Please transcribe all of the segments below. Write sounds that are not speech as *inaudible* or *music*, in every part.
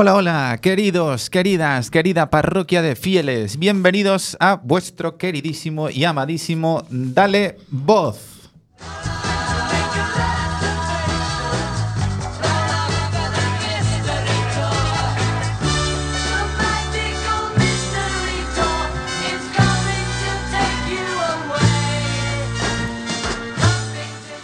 Hola, hola, queridos, queridas, querida parroquia de fieles, bienvenidos a vuestro queridísimo y amadísimo Dale Voz.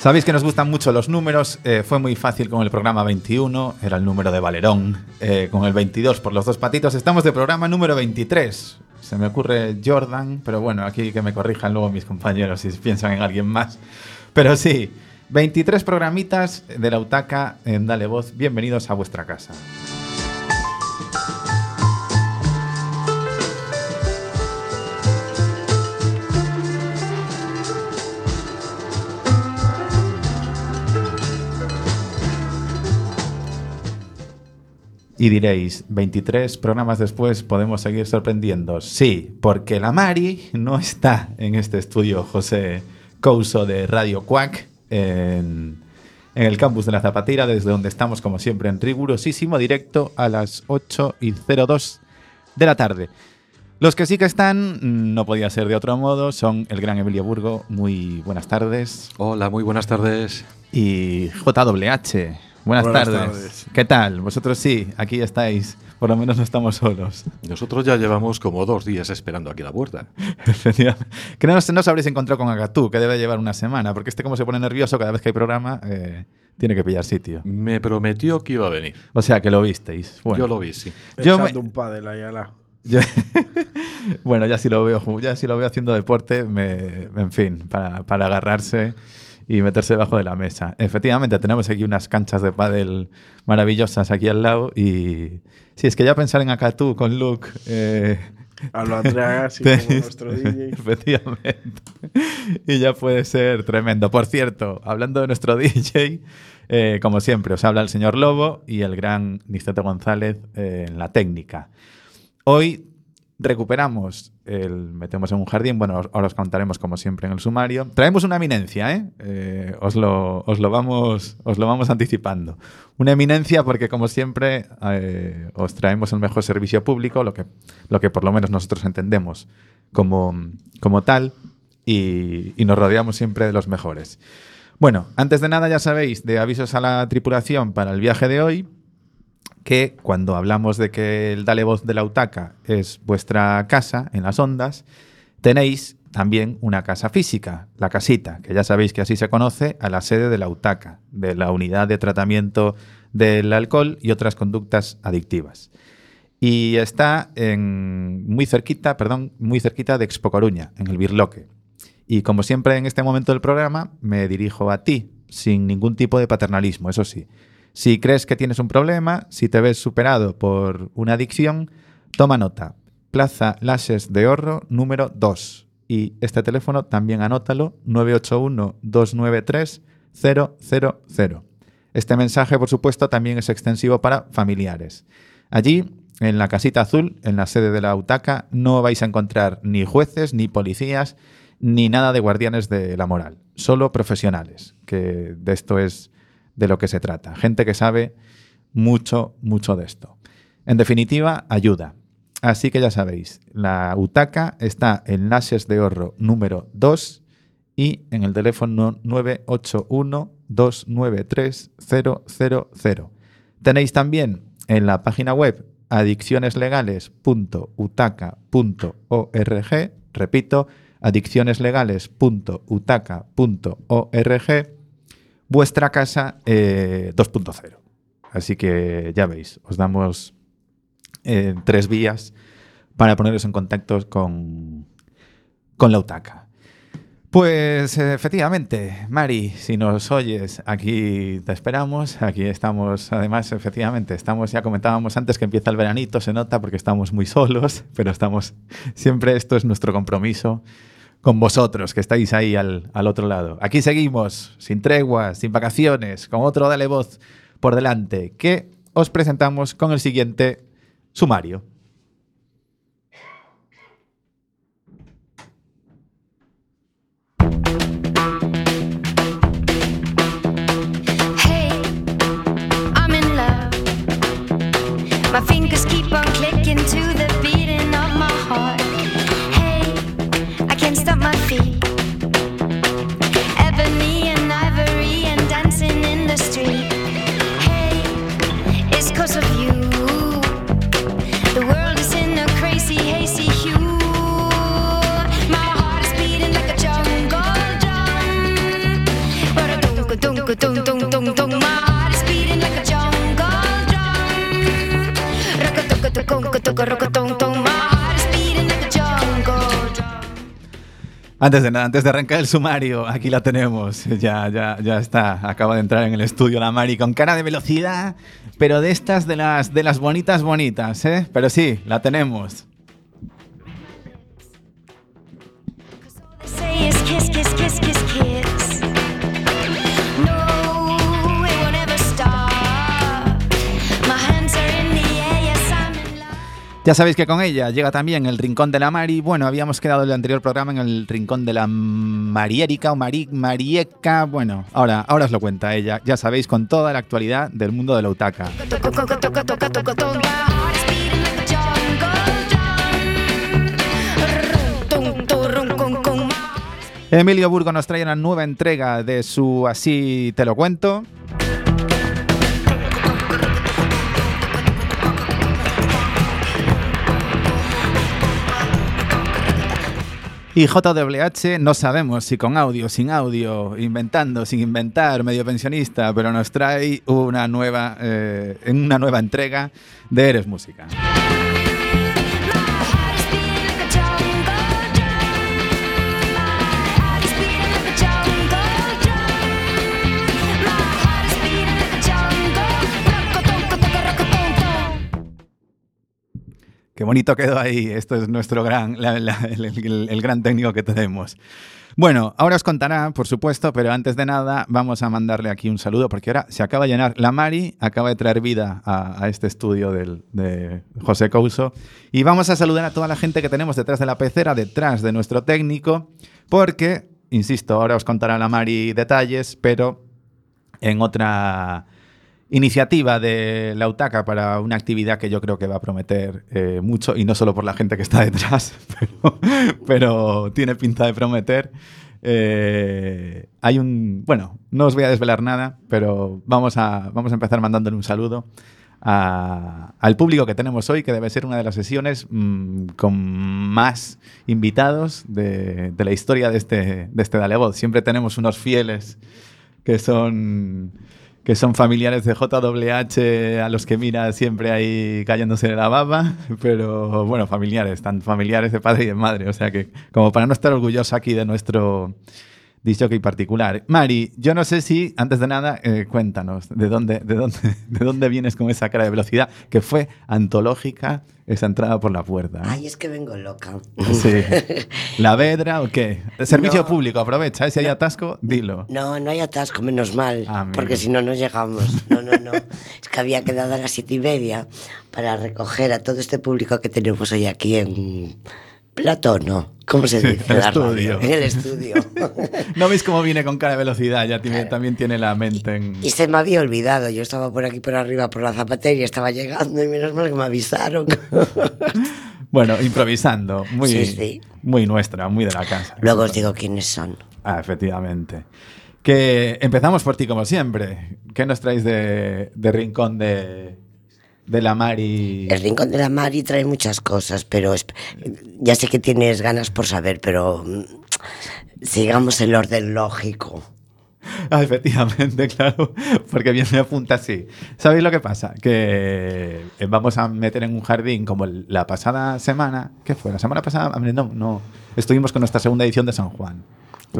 Sabéis que nos gustan mucho los números. eh, fue muy fácil con el programa 21, era el número de Valerón. eh, con el 22 por los dos patitos. Estamos de programa número 23. Se me ocurre Jordan, pero bueno, aquí que me corrijan luego mis compañeros si piensan en alguien más. Pero sí, 23 programitas de la UTACA en Dale Voz. Bienvenidos a vuestra casa. Y diréis, 23 programas después podemos seguir sorprendiendo. Sí, porque la Mari no está en este estudio José Couso de Radio Cuac en, en el campus de la Zapatera, desde donde estamos como siempre en rigurosísimo directo a las 8 y 02 de la tarde. Los que sí que están, mm, no podía ser de otro modo, son el gran Emilio Burgo, muy buenas tardes, Hola, muy buenas tardes. y JWH, buenas, Buenas tardes. tardes. ¿Qué tal? Vosotros sí, aquí estáis, por lo menos no estamos solos. Nosotros ya llevamos como dos días esperando aquí a la puerta. *laughs* Que no, os- no os habréis encontrado con Agatú, que debe llevar una semana, porque este como se pone nervioso cada vez que hay programa, eh, tiene que pillar sitio. Me prometió que iba a venir. O sea, que lo visteis. Bueno, Yo lo vi, sí. Yo me- un pádel ahí a la... *laughs* Yo- *laughs* bueno, ya si lo veo, ya si lo veo haciendo deporte, me- en fin, para, para agarrarse y meterse debajo de la mesa. Efectivamente, tenemos aquí unas canchas de pádel maravillosas aquí al lado y sí, es que ya pensar en Acatú con Luke... eh, A lo Andrea, así *laughs* como nuestro DJ. *laughs* Efectivamente. Y ya puede ser tremendo. Por cierto, hablando de nuestro *laughs* DJ, eh, como siempre, os habla el señor Lobo y el gran Niceto González eh, en la técnica. Hoy recuperamos Metemos en un jardín. Bueno, os- ahora os contaremos como siempre en el sumario. Traemos una eminencia, ¿eh? Eh, os, lo, os, lo vamos, os lo vamos anticipando. Una eminencia porque, como siempre, eh, os traemos el mejor servicio público, lo que, lo que por lo menos nosotros entendemos como, como tal, y nos rodeamos siempre de los mejores. Bueno, antes de nada ya sabéis de avisos a la tripulación para el viaje de hoy, que cuando hablamos de que el Dale Voz de la UTACA es vuestra casa en las ondas, tenéis también una casa física, la casita, que ya sabéis que así se conoce a la sede de la UTACA, de la Unidad de Tratamiento del Alcohol y otras conductas adictivas. Y está en, muy cerquita, perdón, muy cerquita de Expo Coruña, en el Birloque. Y como siempre en este momento del programa, me dirijo a ti, sin ningún tipo de paternalismo, eso sí. Si crees que tienes un problema, si te ves superado por una adicción, toma nota. Plaza Lases de Horro número 2. Y este teléfono también anótalo, 981-293-000. Este mensaje, por supuesto, también es extensivo para familiares. Allí, en la casita azul, en la sede de la UTACA, no vais a encontrar ni jueces, ni policías, ni nada de guardianes de la moral. Solo profesionales, que de esto es de lo que se trata. Gente que sabe mucho, mucho de esto. En definitiva, ayuda. Así que ya sabéis, la UTACA está en Lases de Horro número 2 y en el teléfono 981-293-000. Tenéis también en la página web adiccioneslegales.utaca.org, repito, adiccioneslegales.utaca.org, vuestra casa eh, 2.0. Así que ya veis, os damos eh, tres vías para poneros en contacto con, con la UTACA. Pues eh, efectivamente, Mari, si nos oyes, aquí te esperamos. Aquí estamos, además, efectivamente, estamos, ya comentábamos antes que empieza el veranito, se nota porque estamos muy solos, pero estamos, siempre esto es nuestro compromiso con vosotros, que estáis ahí al, al otro lado. Aquí seguimos, sin treguas, sin vacaciones, con otro Dale Voz por delante, que os presentamos con el siguiente sumario. Antes de nada, antes de arrancar el sumario, aquí la tenemos. Ya, ya, ya está. Acaba de entrar en el estudio la Mari con cara de velocidad, pero de estas de las de las bonitas bonitas, ¿eh? Pero sí, la tenemos. Ya sabéis que con ella llega también el Rincón de la Mari. Bueno, habíamos quedado en el anterior programa en el Rincón de la Mariérica o Mari, Marieca. Bueno, ahora, ahora os lo cuenta ella. Ya sabéis, con toda la actualidad del mundo de la Utaca. Emilio Burgo nos trae una nueva entrega de su Así te lo cuento. Y JWH no sabemos si con audio, sin audio, inventando, sin inventar, medio pensionista, pero nos trae una nueva, eh, una nueva entrega de Eres Música. Qué bonito quedó ahí. Esto es nuestro gran, el, gran técnico que tenemos. Bueno, ahora os contará, por supuesto, pero antes de nada vamos a mandarle aquí un saludo porque ahora se acaba de llenar. La Mari acaba de traer vida a, a este estudio del- de José Couso y vamos a saludar a toda la gente que tenemos detrás de la pecera, detrás de nuestro técnico, porque, insisto, ahora os contará la Mari detalles, pero en otra iniciativa de la UTACA para una actividad que yo creo que va a prometer eh, mucho, y no solo por la gente que está detrás, *laughs* pero, tiene pinta de prometer. Eh, hay un. Bueno, no os voy a desvelar nada, pero vamos a, vamos a empezar mandándole un saludo al público que tenemos hoy, que debe ser una de las sesiones mm, con más invitados de, la historia de este, de este Dale. Siempre tenemos unos fieles que son que son familiares de JWH a los que mira siempre ahí cayéndose de la baba, *laughs* pero bueno, familiares, tan familiares de padre y de madre, o sea que como para no estar orgulloso aquí de nuestro disjockey particular. Mari, yo no sé si, antes de nada, eh, cuéntanos, ¿de dónde, de, dónde, *laughs* ¿de dónde vienes con esa cara de velocidad que fue antológica esa entrada por la puerta? Ay, es que vengo loca. Sí. *laughs* ¿La vedra o qué? Servicio No. público, aprovecha, ¿eh? si hay atasco, dilo. No, no hay atasco, menos mal, Ah, porque si no, no llegamos. No, no, no. *laughs* es que había quedado a las siete y media para recoger a todo este público que tenemos hoy aquí en Platón, ¿no? ¿Cómo se *laughs* dice? el estudio. En el estudio. *laughs* ¿No veis cómo viene con cara de velocidad? Ya tiene- también tiene la mente en... y se me había olvidado. Yo estaba por aquí, por arriba, por la zapatería, estaba llegando y menos mal que me avisaron. *laughs* Bueno, improvisando. Muy, Sí, sí. muy nuestra, muy de la casa. Luego os digo quiénes son. Ah, efectivamente. Que empezamos por ti como siempre. ¿Qué nos traéis de, de Rincón de, de la Mari? El Rincón de la Mari trae muchas cosas, pero es- ya sé que tienes ganas por saber, pero mm, sigamos el orden lógico. Ah, efectivamente, *laughs* claro, porque bien me apunta así. ¿Sabéis lo que pasa? Que eh, vamos a meter en un jardín como la pasada semana. ¿Qué fue? La semana pasada, no, no. Estuvimos con nuestra segunda edición de San Juan.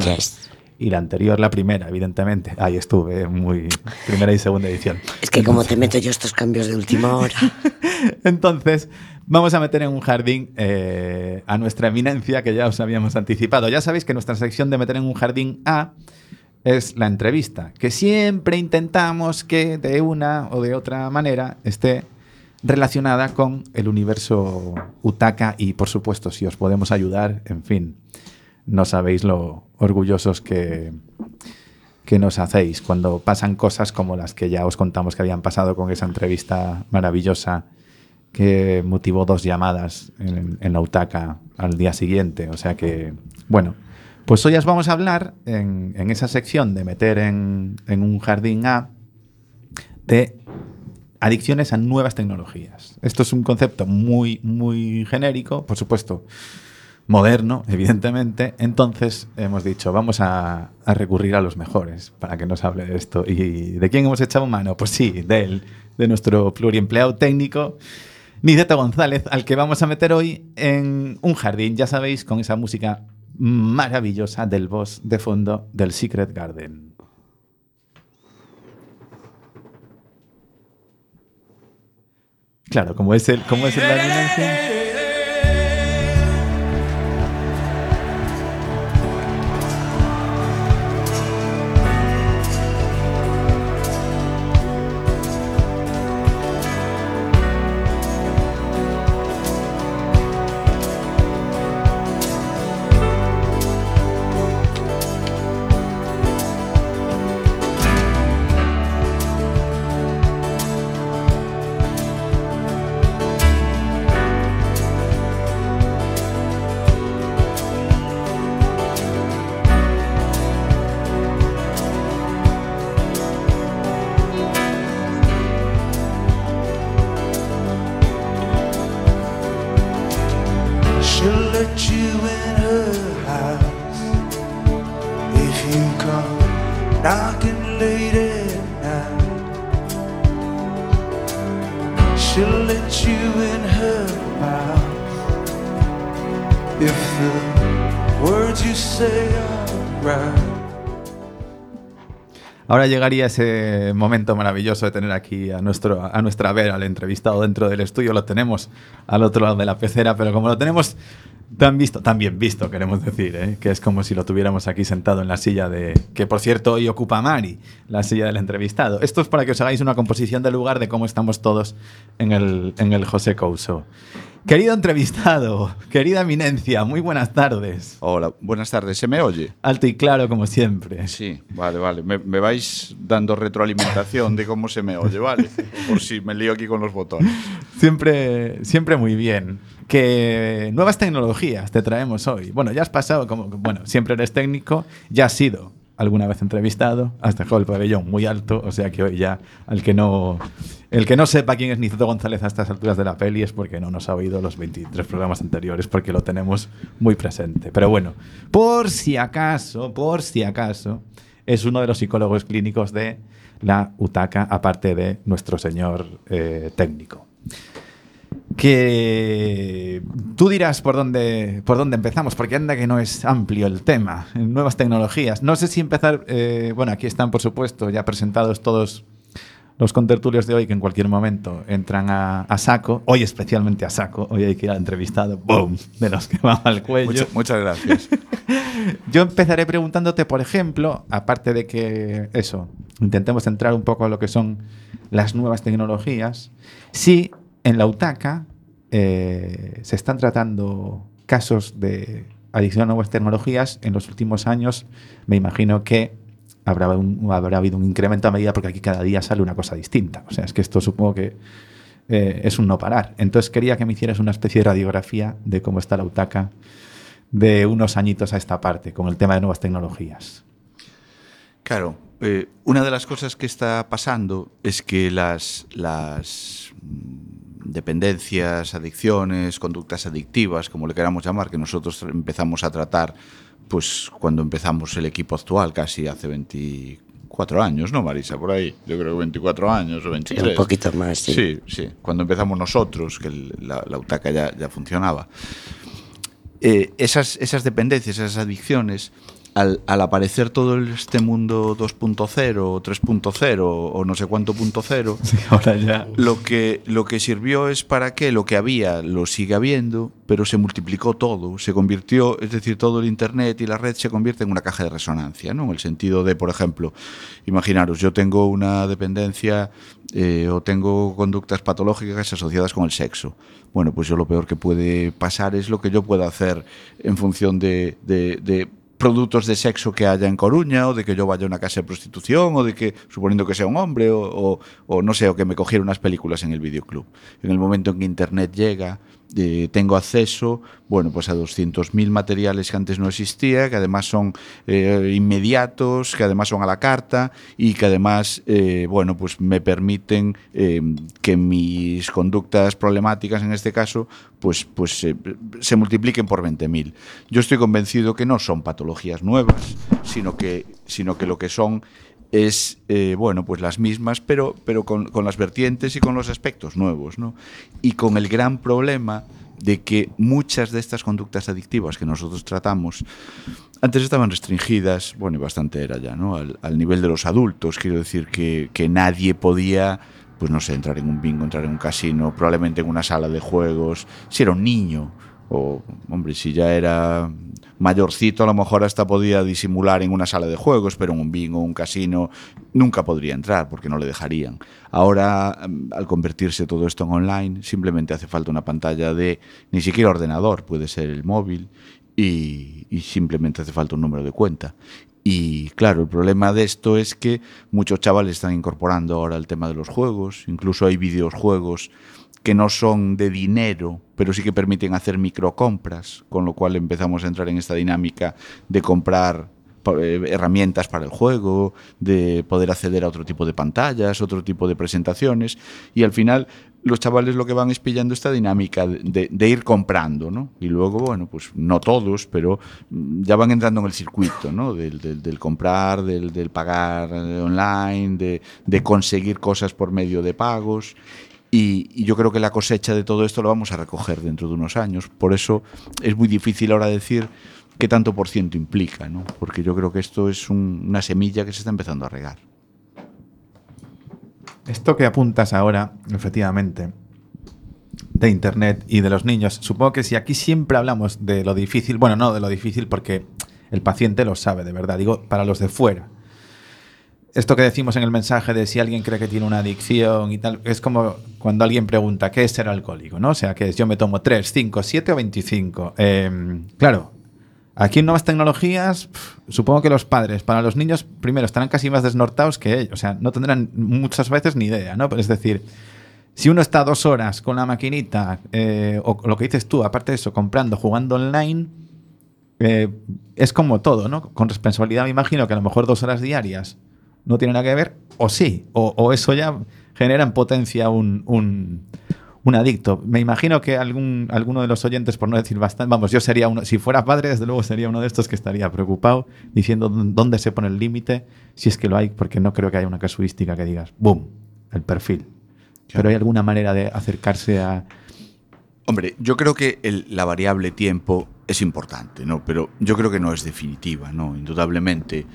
Yes. Y la anterior, la primera, evidentemente. Ahí estuve, muy. Primera y segunda edición. Es que como te meto yo estos cambios de última hora. *laughs* Entonces, vamos a meter en un jardín eh, a nuestra eminencia, que ya os habíamos anticipado. Ya sabéis que nuestra sección de meter en un jardín A es la entrevista, que siempre intentamos que de una o de otra manera esté relacionada con el universo Utaka y, por supuesto, si os podemos ayudar, en fin, no sabéis lo orgullosos que, que nos hacéis cuando pasan cosas como las que ya os contamos que habían pasado con esa entrevista maravillosa que motivó dos llamadas en, la UTACA al día siguiente. O sea que, bueno, pues hoy os vamos a hablar en, en esa sección de meter en, en un jardín A de adicciones a nuevas tecnologías. Esto es un concepto muy, muy genérico, por supuesto, moderno, evidentemente. Entonces hemos dicho, vamos a, a recurrir a los mejores para que nos hable de esto. ¿Y de quién hemos echado mano? Pues sí, de él, de nuestro pluriempleado técnico, Niceto González, al que vamos a meter hoy en un jardín, ya sabéis, con esa música maravillosa del boss de fondo del Secret Garden. Claro, como es el, como es el Llegaría ese momento maravilloso de tener aquí a, nuestro, a nuestra vera, al entrevistado dentro del estudio. Lo tenemos al otro lado de la pecera, pero como lo tenemos tan visto, tan bien visto, queremos decir, ¿eh? que es como si lo tuviéramos aquí sentado en la silla de. que por cierto hoy ocupa Mari, la silla del entrevistado. Esto es para que os hagáis una composición del lugar de cómo estamos todos en el, en el José Couso. Querido entrevistado, querida eminencia, muy buenas tardes. Hola, buenas tardes. ¿Se me oye? Alto y claro, como siempre. Sí, vale, vale. Me, me vais dando retroalimentación de cómo se me oye, ¿vale? *laughs* Por si me lío aquí con los botones. Siempre, siempre muy bien. Que nuevas tecnologías te traemos hoy. Bueno, ya has pasado, como, bueno, siempre eres técnico, ya has sido alguna vez entrevistado, has dejado el pabellón muy alto, o sea que hoy ya, al que no, el que no sepa quién es Niceto González a estas alturas de la peli es porque no nos ha oído los 23 programas anteriores, porque lo tenemos muy presente. Pero bueno, por si acaso, por si acaso, es uno de los psicólogos clínicos de la UTACA, aparte de nuestro señor eh, técnico que tú dirás por dónde, por dónde empezamos, porque anda que no es amplio el tema, nuevas tecnologías. No sé si empezar, eh, bueno, aquí están por supuesto ya presentados todos los contertulios de hoy que en cualquier momento entran a, a saco, hoy especialmente a saco, hoy hay que ir al entrevistado, ¡boom!, de los que van al cuello. Mucha- muchas gracias. *laughs* Yo empezaré preguntándote, por ejemplo, aparte de que eso, intentemos entrar un poco a lo que son las nuevas tecnologías, si en la UTACA eh, se están tratando casos de adicción a nuevas tecnologías en los últimos años, me imagino que habrá, habido un incremento a medida porque aquí cada día sale una cosa distinta. O sea, es que esto supongo que eh, es un no parar. Entonces quería que me hicieras una especie de radiografía de cómo está la UTACA de unos añitos a esta parte con el tema de nuevas tecnologías. Claro, eh, una de las cosas que está pasando es que las, dependencias, adicciones, conductas adictivas, como le queramos llamar, que nosotros empezamos a tratar pues cuando empezamos el equipo actual, casi hace 24 años, ¿no, Marisa? Por ahí, yo creo que 24 años o 23. un poquito más, sí. Sí, sí. Cuando empezamos nosotros, que el- la, la UTACA ya, ya funcionaba. Eh, esas, esas dependencias, esas adicciones, al, al aparecer todo este mundo 2.0 o 3.0 o no sé cuánto punto cero, *laughs* ahora ya. lo que, lo que sirvió es para que lo que había lo sigue habiendo, pero se multiplicó todo, se convirtió, es decir, todo el Internet y la red se convierte en una caja de resonancia, ¿no? En el sentido de, por ejemplo, imaginaros, yo tengo una dependencia eh, o tengo conductas patológicas asociadas con el sexo. Bueno, pues yo lo peor que puede pasar es lo que yo pueda hacer en función de, de- de produtos de sexo que haya en Coruña, o de que yo vaya a una casa de prostitución, o de que, suponiendo que sea un hombre, o, o- o no sé, o que me cogiera unas películas en el videoclub. En el momento en que Internet llega, eh, tengo acceso, bueno, pues a 200.000 materiales que antes no existía, que además son eh, inmediatos, que además son a la carta y que además, eh, bueno, pues me permiten que mis conductas problemáticas, en este caso, pues, pues se multipliquen por 20.000. Yo estoy convencido que no son patologías nuevas, sino que, sino que lo que son es, eh, bueno, pues las mismas, pero, pero con, con las vertientes y con los aspectos nuevos, ¿no? Y con el gran problema de que muchas de estas conductas adictivas que nosotros tratamos antes estaban restringidas, bueno, y bastante era ya, ¿no? Al, al nivel de los adultos, quiero decir que, que nadie podía, pues no sé, entrar en un bingo, entrar en un casino, probablemente en una sala de juegos, si era un niño, o, hombre, si ya era mayorcito, a lo mejor hasta podía disimular en una sala de juegos, pero en un bingo, un casino, nunca podría entrar porque no le dejarían. Ahora, mm, al convertirse todo esto en online, simplemente hace falta una pantalla de ni siquiera ordenador, puede ser el móvil, y, y simplemente hace falta un número de cuenta. Y claro, el problema de esto es que muchos chavales están incorporando ahora el tema de los juegos, incluso hay videojuegos que no son de dinero, pero sí que permiten hacer microcompras, con lo cual empezamos a entrar en esta dinámica de comprar herramientas para el juego, de poder acceder a otro tipo de pantallas, otro tipo de presentaciones, y al final los chavales lo que van es pillando esta dinámica de, ir comprando, ¿no? Y luego, bueno, pues no todos, pero mm, ya van entrando en el circuito, ¿no? Del, comprar, del, del pagar eh, online, de, de conseguir cosas por medio de pagos. Y, y yo creo que la cosecha de todo esto lo vamos a recoger dentro de unos años. Por eso es muy difícil ahora decir qué tanto por ciento implica, ¿no? Porque yo creo que esto es un- una semilla que se está empezando a regar. Esto que apuntas ahora, efectivamente, de Internet y de los niños, supongo que si aquí siempre hablamos de lo difícil, bueno, no de lo difícil porque el paciente lo sabe, de verdad, digo, para los de fuera. Esto que decimos en el mensaje de si alguien cree que tiene una adicción y tal, es como cuando alguien pregunta, ¿qué es ser alcohólico? ¿no? O sea, que es yo me tomo 3, 5, 7 o 25. Eh, claro, Aquí en nuevas tecnologías, supongo que los padres, para los niños, primero, estarán casi más desnortados que ellos. O sea, no tendrán muchas veces ni idea, ¿no? Pero es decir, si uno está dos horas con la maquinita, eh, o lo que dices tú, aparte de eso, comprando, jugando online, eh, es como todo, ¿no? Con responsabilidad me imagino que a lo mejor dos horas diarias no tiene nada que ver, o sí, o, eso ya genera en potencia un, un adicto. Me imagino que algún, alguno de los oyentes, por no decir bastante, vamos, yo sería uno, si fuera padre, desde luego sería uno de estos que estaría preocupado diciendo dónde se pone el límite, si es que lo hay, porque no creo que haya una casuística que digas, ¡boom!, el perfil. Pero hay alguna manera de acercarse a... Hombre, yo creo que el- la variable tiempo es importante, ¿no? Pero yo creo que no es definitiva, ¿no? Indudablemente,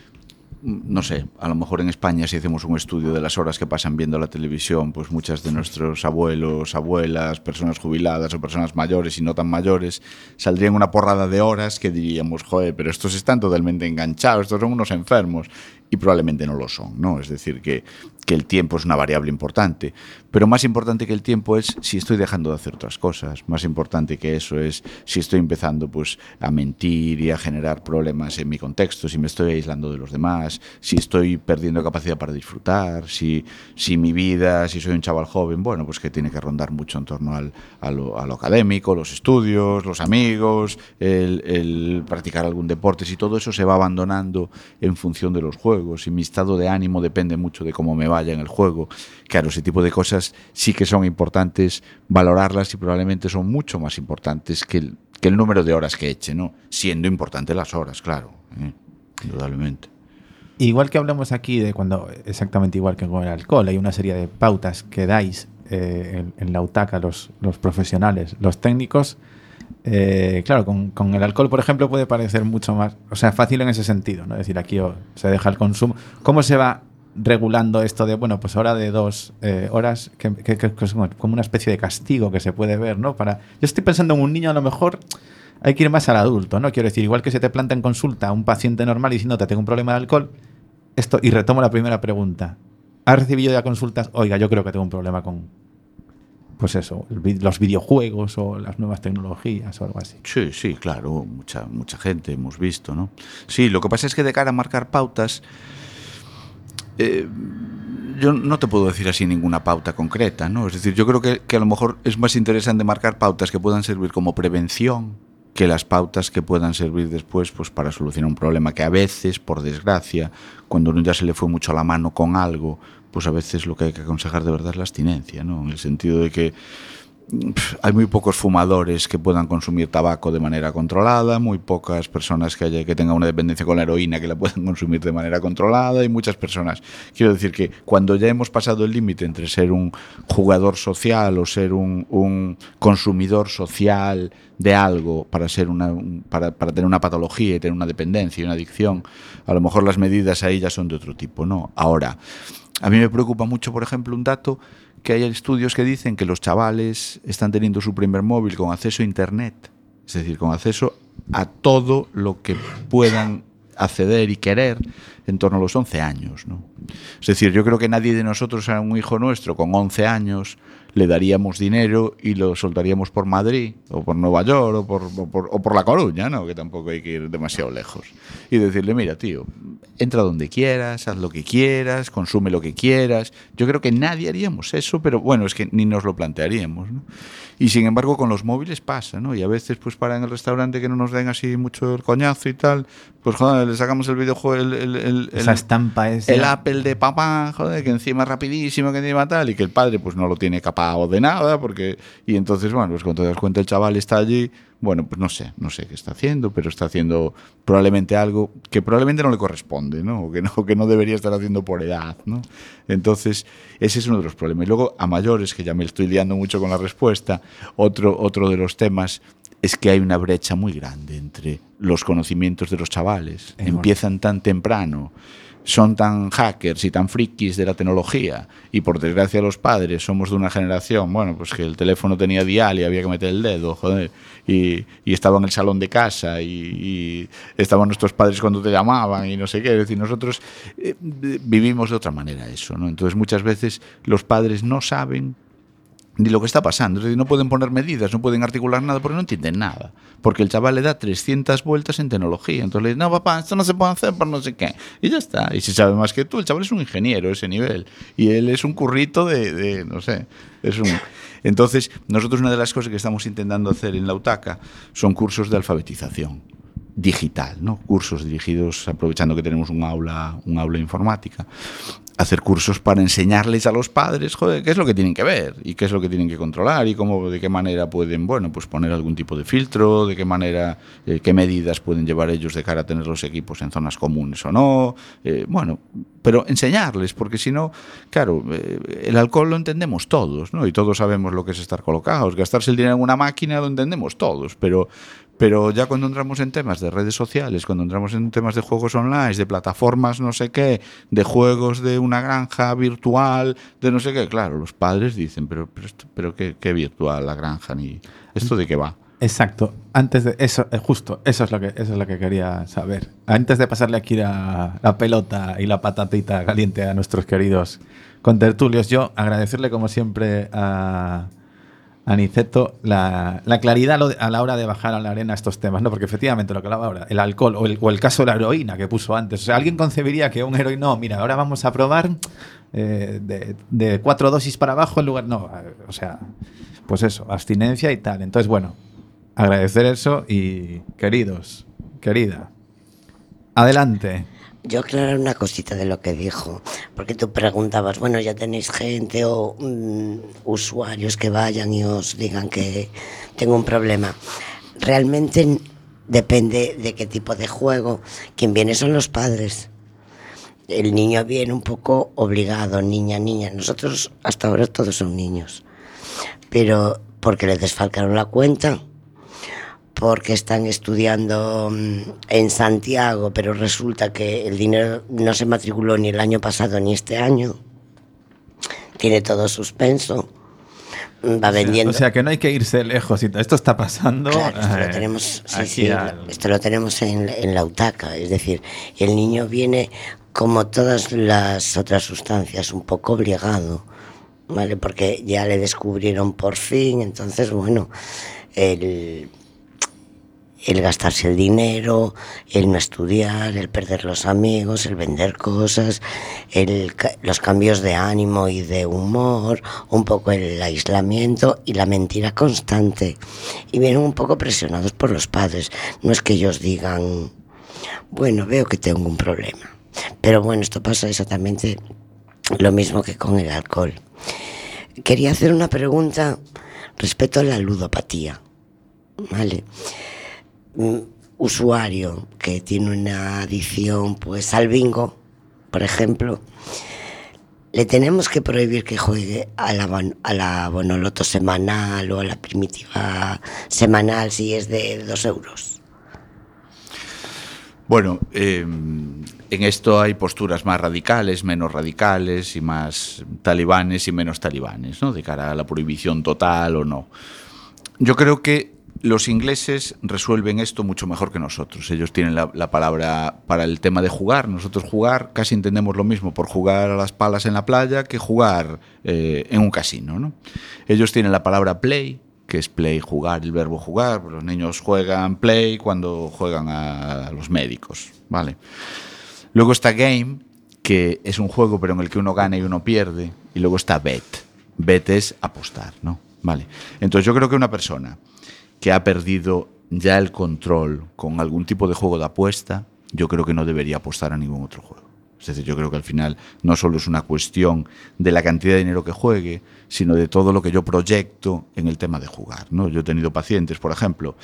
no sé, a lo mejor en España si hacemos un estudio de las horas que pasan viendo la televisión, pues muchas de nuestros abuelos, abuelas, personas jubiladas o personas mayores y no tan mayores, saldrían una porrada de horas que diríamos, joder, pero estos están totalmente enganchados, estos son unos enfermos. Y probablemente no lo son, ¿no? Es decir, que, que el tiempo es una variable importante. Pero más importante que el tiempo es si estoy dejando de hacer otras cosas. Más importante que eso es si estoy empezando pues, a mentir y a generar problemas en mi contexto, si me estoy aislando de los demás, si estoy perdiendo capacidad para disfrutar, si, si mi vida, si soy un chaval joven, bueno, pues que tiene que rondar mucho en torno al, a, lo, a lo académico, los estudios, los amigos, el, el practicar algún deporte, si todo eso se va abandonando en función de los juegos, y mi estado de ánimo depende mucho de cómo me vaya en el juego. Claro, ese tipo de cosas sí que son importantes valorarlas y probablemente son mucho más importantes que el, número de horas que eche, ¿no? Siendo importante las horas, claro, ¿eh? indudablemente. Igual que hablamos aquí de cuando, exactamente igual que con el alcohol, hay una serie de pautas que dais eh, en, la UTACA los, los profesionales, los técnicos. Eh, claro, con, el alcohol, por ejemplo, puede parecer mucho más, o sea, fácil en ese sentido, ¿no? Es decir, aquí se deja el consumo. ¿Cómo se va regulando esto de, bueno, pues hora de dos eh, horas, que, es como una especie de castigo que se puede ver, ¿no? Para, yo estoy pensando en un niño, a lo mejor hay que ir más al adulto, ¿no? Quiero decir, igual que se te planta en consulta a un paciente normal diciéndote tengo un problema de alcohol, esto, y retomo la primera pregunta. ¿Has recibido ya consultas? Oiga, yo creo que tengo un problema con. pues eso, los videojuegos o las nuevas tecnologías o algo así. Sí, sí, claro, mucha, mucha gente hemos visto, ¿no? Sí, lo que pasa es que de cara a marcar pautas, eh, yo no te puedo decir así ninguna pauta concreta, ¿no? Es decir, yo creo que, que a lo mejor es más interesante marcar pautas que puedan servir como prevención que las pautas que puedan servir después pues para solucionar un problema que a veces, por desgracia, cuando uno ya se le fue mucho a la mano con algo, pues a veces lo que hay que aconsejar de verdad es la abstinencia, ¿no? En el sentido de que hay muy pocos fumadores que puedan consumir tabaco de manera controlada, muy pocas personas que, haya, que tengan una dependencia con la heroína que la puedan *laughs* consumir de manera controlada y muchas personas. Quiero decir que cuando ya hemos pasado el límite entre ser un jugador social o ser un, un consumidor social de algo para, ser una, un- para, para tener una patología y tener una dependencia y una adicción, a lo mejor las medidas ahí ya son de otro tipo, ¿no? Ahora, a mí me preocupa mucho, por ejemplo, un dato que hay estudios que dicen que los chavales están teniendo su primer móvil con acceso a Internet, es decir, con acceso a todo lo que puedan acceder y querer en torno a los 11 años. ¿no? Es decir, yo creo que nadie de nosotros a un hijo nuestro con 11 años le daríamos dinero y lo soltaríamos por Madrid o por Nueva York o por, o por, La Coruña, ¿no? que tampoco hay que ir demasiado lejos. Y decirle, mira, tío, entra donde quieras, haz lo que quieras, consume lo que quieras. Yo creo que nadie haríamos eso, pero bueno, es que ni nos lo plantearíamos. ¿no? Y sin embargo, con los móviles pasa, ¿no? Y a veces, pues para en el restaurante que no nos den así mucho el coñazo y tal, pues joder, le sacamos el videojuego, el, el, el- Esa el- estampa es... el Apple de papá, joder, que encima es rapidísimo, que encima tal, y que el padre pues no lo tiene capado de nada, porque y entonces, bueno, pues cuando te das cuenta el chaval está allí, bueno, pues no sé, no sé qué está haciendo, pero está haciendo probablemente algo que probablemente no le corresponde, ¿no? O que no, que no debería estar haciendo por edad, ¿no? Entonces, ese es uno de los problemas. Y luego, a mayores, que ya me estoy liando mucho con la respuesta, otro, otro de los temas es que hay una brecha muy grande entre los conocimientos de los chavales. Empiezan tan temprano, son tan hackers y tan frikis de la tecnología, y por desgracia los padres somos de una generación, bueno, pues que el teléfono tenía dial y había que meter el dedo, joder, y, y estaba en el salón de casa, y, y estaban nuestros padres cuando te llamaban y no sé qué, es decir, nosotros eh, vivimos de otra manera eso, ¿no? Entonces muchas veces los padres no saben ni lo que está pasando. Es decir, no pueden poner medidas, no pueden articular nada porque no entienden nada. Porque el chaval le da 300 vueltas en tecnología. Entonces le dice, no, papá, esto no se puede hacer por no sé qué. Y ya está. Y si sabe más que tú, el chaval es un ingeniero a ese nivel. Y él es un currito de, de, no sé, es un... *laughs* Entonces, nosotros una de las cosas que estamos intentando hacer en la UTACA son cursos de alfabetización digital, ¿no? Cursos dirigidos, aprovechando que tenemos un aula, un aula informática, hacer cursos para enseñarles a los padres, qué es lo que tienen que ver y qué es lo que tienen que controlar y cómo, de qué manera pueden, bueno, pues poner algún tipo de filtro, de qué manera, eh, qué medidas pueden llevar ellos de cara a tener los equipos en zonas comunes o no, eh, bueno, pero enseñarles, porque si no, claro, eh, el alcohol lo entendemos todos, ¿no? Y todos sabemos lo que es estar colocados, gastarse el dinero en una máquina lo entendemos todos, pero pero ya cuando entramos en temas de redes sociales, cuando entramos en temas de juegos online, de plataformas no sé qué, de juegos de una granja virtual, de no sé qué, claro, los padres dicen, pero, pero, pero qué, virtual la granja, ni esto de qué va. Exacto. Antes de eso, eh, justo, eso es lo que eso es lo que quería saber. Antes de pasarle aquí la pelota y la patatita caliente a nuestros queridos contertulios, yo agradecerle como siempre a a Niceto la, la claridad a la hora de bajar a la arena estos temas, ¿no? Porque efectivamente lo que hablaba ahora, el alcohol o el, o el caso de la heroína que puso antes. O sea, alguien concebiría que un heroína, no, mira, ahora vamos a probar eh, de, de cuatro dosis para abajo en lugar. No, o sea, pues eso, abstinencia y tal. Entonces, bueno, agradecer eso y queridos, querida, adelante. Yo aclarar una cosita de lo que dijo, porque tú preguntabas, bueno, ya tenéis gente o mm, usuarios que vayan y os digan que tengo un problema. Realmente depende de qué tipo de juego. Quien viene son los padres. El niño viene un poco obligado, niña, niña. Nosotros hasta ahora todos son niños. Pero porque le desfalcaron la cuenta, porque están estudiando mm, en Santiago, pero resulta que el dinero no se matriculó ni el año pasado ni este año. Tiene todo suspenso. Mm, Va vendiendo. O sea, que no hay que irse lejos. Esto está pasando. Claro, esto eh, lo tenemos, sí, sí, al- esto lo tenemos en, en la UTACA, es decir, el niño viene como todas las otras sustancias, un poco obligado. ¿vale? Porque ya le descubrieron por fin, entonces, bueno, el, el gastarse el dinero, el no estudiar, el perder los amigos, el vender cosas, el, los cambios de ánimo y de humor, un poco el aislamiento y la mentira constante. Y vienen un poco presionados por los padres. No es que ellos digan, bueno, veo que tengo un problema. Pero bueno, esto pasa exactamente lo mismo que con el alcohol. Quería hacer una pregunta respecto a la ludopatía. ¿Vale? Usuario que tiene una adicción pues al bingo, por ejemplo, le tenemos que prohibir que juegue a la, a la bonoloto semanal o a la primitiva semanal si es de dos euros. Bueno, eh, en esto hay posturas más radicales, menos radicales y más talibanes y menos talibanes, ¿no? De cara a la prohibición total o no. Yo creo que los ingleses resuelven esto mucho mejor que nosotros. Ellos tienen la, la palabra para el tema de jugar. Nosotros jugar casi entendemos lo mismo por jugar a las palas en la playa que jugar eh, en un casino. ¿no? Ellos tienen la palabra play, que es play, jugar, el verbo jugar. Los niños juegan play cuando juegan a, a los médicos. ¿vale? Luego está game, que es un juego pero en el que uno gana y uno pierde. Y luego está bet. Bet es apostar, ¿no? Vale. Entonces yo creo que una persona que ha perdido ya el control con algún tipo de juego de apuesta, yo creo que no debería apostar a ningún otro juego. Es decir, yo creo que al final no solo es una cuestión de la cantidad de dinero que juegue, sino de todo lo que yo proyecto en el tema de jugar. ¿no? Yo he tenido pacientes, por ejemplo,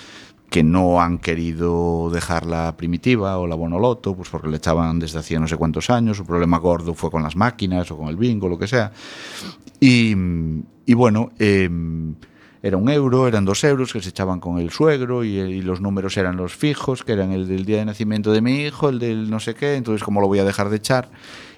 que no han querido dejar la primitiva o la bonoloto, pues porque le echaban desde hacía no sé cuántos años, su problema gordo fue con las máquinas o con el bingo, lo que sea. Y, y bueno, eh, era un euro, eran dos euros que se echaban con el suegro y, y, los números eran los fijos, que eran el del día de nacimiento de mi hijo, el del no sé qué, entonces cómo lo voy a dejar de echar.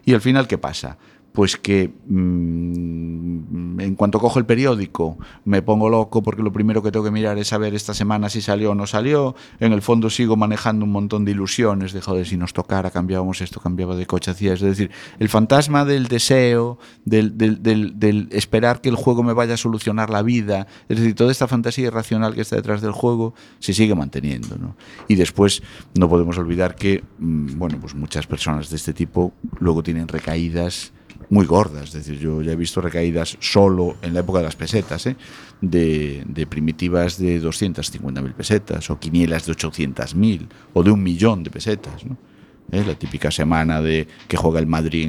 Y al final, ¿qué pasa? Pues que mmm, en cuanto cojo el periódico me pongo loco porque lo primero que tengo que mirar es saber esta semana si salió o no salió. En el fondo sigo manejando un montón de ilusiones de joder, si nos tocara, cambiábamos esto, cambiaba de coche, hacía Es decir, el fantasma del deseo, del, del, del, del, esperar que el juego me vaya a solucionar la vida, es decir, toda esta fantasía irracional que está detrás del juego se sigue manteniendo. ¿no? Y después no podemos olvidar que, mmm, bueno, pues muchas personas de este tipo luego tienen recaídas muy gordas. Es decir, yo ya he visto recaídas solo en la época de las pesetas, ¿eh? de, de, primitivas de 250.000 pesetas, o quinielas de 800.000, o de un millón de pesetas. ¿no? La típica semana de que juega el Madrid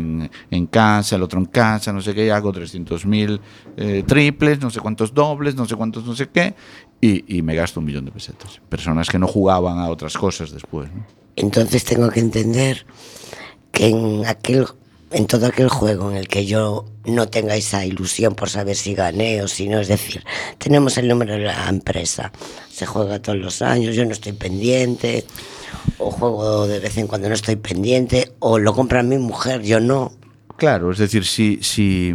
en, casa, el otro en casa, no sé qué, hago 300.000 eh, triples, no sé cuántos dobles, no sé cuántos no sé qué, y, me gasto un millón de pesetas. Personas que no jugaban a otras cosas después. Entonces tengo que entender que en aquel en todo aquel juego en el que yo no tenga esa ilusión por saber si gané o si no, es decir, tenemos el número de la empresa, se juega todos los años, yo no estoy pendiente, o juego de vez en cuando no estoy pendiente, o lo compra mi mujer, yo no. Claro, es decir, si, si,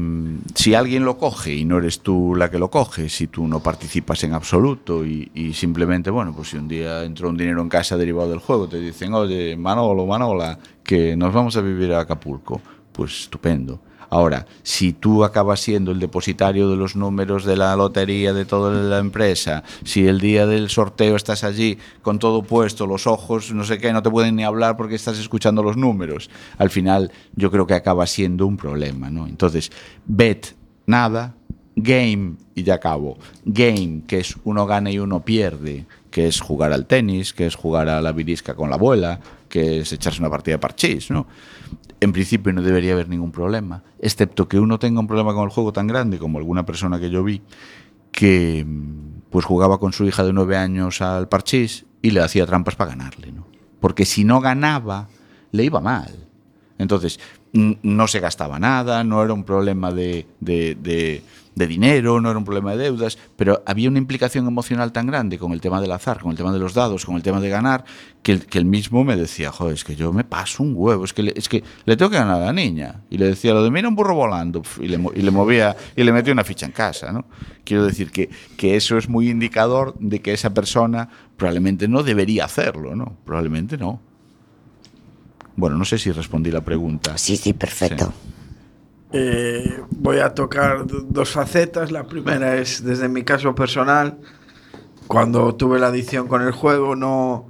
si alguien lo coge y no eres tú la que lo coge, si tú no participas en absoluto y, y, simplemente, bueno, pues si un día entró un dinero en casa derivado del juego, te dicen, oye, Manolo, Manola, que nos vamos a vivir a Acapulco, pues estupendo. Ahora, si tú acabas siendo el depositario de los números de la lotería de toda la empresa, si el día del sorteo estás allí con todo puesto, los ojos, no sé qué, no te pueden ni hablar porque estás escuchando los números, al final yo creo que acaba siendo un problema, ¿no? Entonces, bet, nada, game, y ya acabo, game, que es uno gana y uno pierde, que es jugar al tenis, que es jugar a la virisca con la abuela, que es echarse una partida de parchís, ¿no? En principio no debería haber ningún problema, excepto que uno tenga un problema con el juego tan grande como alguna persona que yo vi, que pues jugaba con su hija de nueve años al parchís y le hacía trampas para ganarle, ¿no? Porque si no ganaba, le iba mal. Entonces, no se gastaba nada, no era un problema de, de, de, de, dinero, no era un problema de deudas, pero había una implicación emocional tan grande con el tema del azar, con el tema de los dados, con el tema de ganar, que el, que el mismo me decía, joder, es que yo me paso un huevo, es que, le, es que le tengo que ganar a la niña. Y le decía lo de, mira un burro volando, y le, y le movía, y le metía una ficha en casa, ¿no? Quiero decir que, que eso es muy indicador de que esa persona probablemente no debería hacerlo, ¿no? Probablemente no. Bueno, no sé si respondí la pregunta. Sí, sí, perfecto. Eh, voy a tocar do- dos facetas. La primera es desde mi caso personal. Cuando tuve la adicción con el juego, no.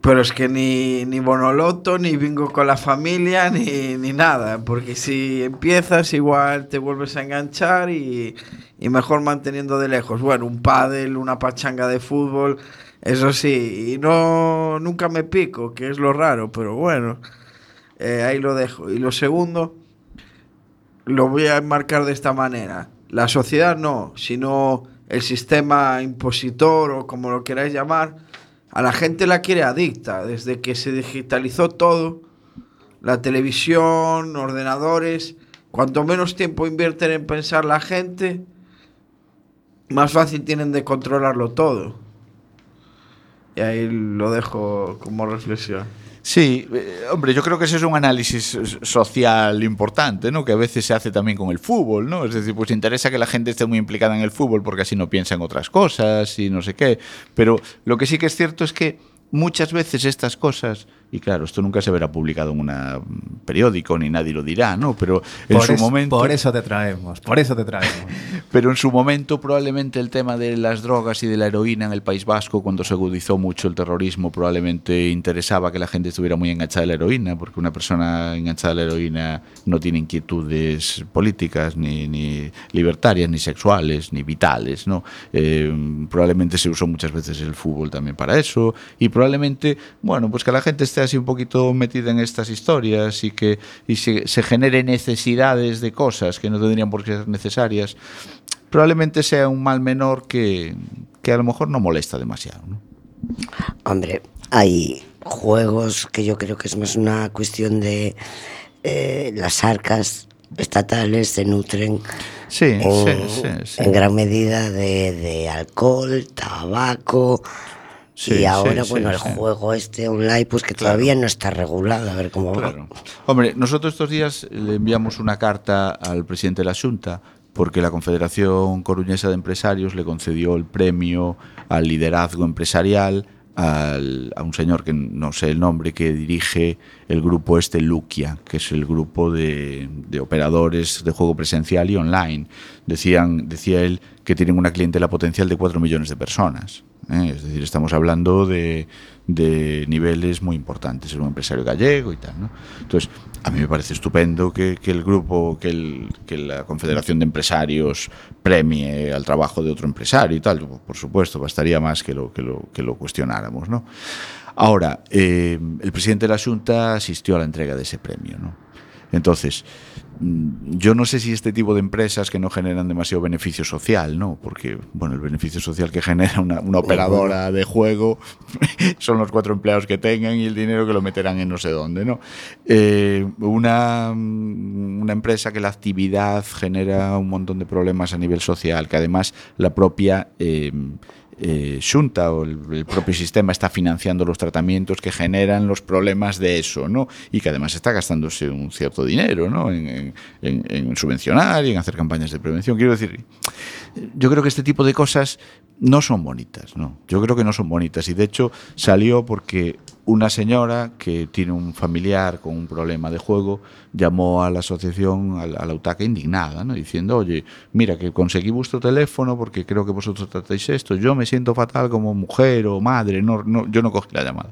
Pero es que ni, ni Bonoloto, ni bingo con la familia, ni, ni nada. Porque si empiezas, igual te vuelves a enganchar y, y mejor manteniendo de lejos. Bueno, un pádel, una pachanga de fútbol, eso sí. Y no, nunca me pico, que es lo raro, pero bueno. eh, ahí lo dejo. Y lo segundo, lo voy a enmarcar de esta manera. La sociedad no, sino el sistema impositor o como lo queráis llamar, a la gente la quiere adicta. Desde que se digitalizó todo, la televisión, ordenadores, cuanto menos tiempo invierten en pensar la gente, más fácil tienen de controlarlo todo. Y ahí lo dejo como reflexión. Sí, eh, hombre, yo creo que ese es un análisis social importante, ¿no? Que a veces se hace también con el fútbol, ¿no? Es decir, pues interesa que la gente esté muy implicada en el fútbol porque así no piensa en otras cosas y no sé qué. Pero lo que sí que es cierto es que muchas veces estas cosas, y claro, esto nunca se verá publicado en un periódico ni nadie lo dirá, ¿no? Pero en por, su es- momento... por eso te traemos, por eso te traemos. *laughs* Pero en su momento probablemente el tema de las drogas y de la heroína en el País Vasco, cuando se agudizó mucho el terrorismo, probablemente interesaba que la gente estuviera muy enganchada de la heroína, porque una persona enganchada de la heroína no tiene inquietudes políticas, ni, ni libertarias, ni sexuales, ni vitales. ¿no? Eh, probablemente se usó muchas veces el fútbol también para eso, y probablemente, bueno, pues que la gente esté así un poquito metida en estas historias y que y se, se genere necesidades de cosas que no tendrían por qué ser necesarias probablemente sea un mal menor que, que a lo mejor no molesta demasiado. ¿no? Hombre, hay juegos que yo creo que es más una cuestión de eh, las arcas estatales se nutren Sí, en, sí, sí. en gran medida de, de alcohol, tabaco. Sí, y ahora, sí, bueno, el juego este online, pues que Claro. todavía no está regulado, a ver cómo va. Claro. Hombre, nosotros estos días le enviamos una carta al presidente de la Junta porque la Confederación Coruñesa de Empresarios le concedió el premio al liderazgo empresarial al- a un señor que no sé el nombre que dirige el grupo este Luquia, que es el grupo de, de operadores de juego presencial y online. Decían, decía él que tienen una clientela potencial de 4 millones de personas. ¿Eh? Es decir, estamos hablando de, de niveles muy importantes. Es un empresario gallego y tal. ¿no? Entonces, a mí me parece estupendo que, el grupo, que, el- que la Confederación de Empresarios premie al trabajo de otro empresario y tal. Por supuesto, bastaría más que lo, que lo, que lo cuestionáramos. ¿no? Ahora, eh, el presidente de la Junta asistió a la entrega de ese premio. ¿no? Entonces, mm, yo no sé si este tipo de empresas que no generan demasiado beneficio social, ¿no? Porque, bueno, el beneficio social que genera una, una operadora de juego *laughs* son los cuatro empleados que tengan y el dinero que lo meterán en no sé dónde, ¿no? Eh, una, mm, una empresa que la actividad genera un montón de problemas a nivel social, que además la propia... eh, eh, Xunta o el, propio sistema está financiando los tratamientos que generan los problemas de eso, ¿no? Y que además está gastándose un cierto dinero, ¿no? En- en subvencionar y en hacer campañas de prevención. Quiero decir, yo creo que este tipo de cosas no son bonitas, ¿no? Yo creo que no son bonitas y de hecho salió porque una señora que tiene un familiar con un problema de juego llamó a la asociación, a la, UTACA indignada, ¿no? diciendo, oye, mira que conseguí vuestro teléfono porque creo que vosotros tratáis esto, yo me siento fatal como mujer o madre, no, yo no cogí la llamada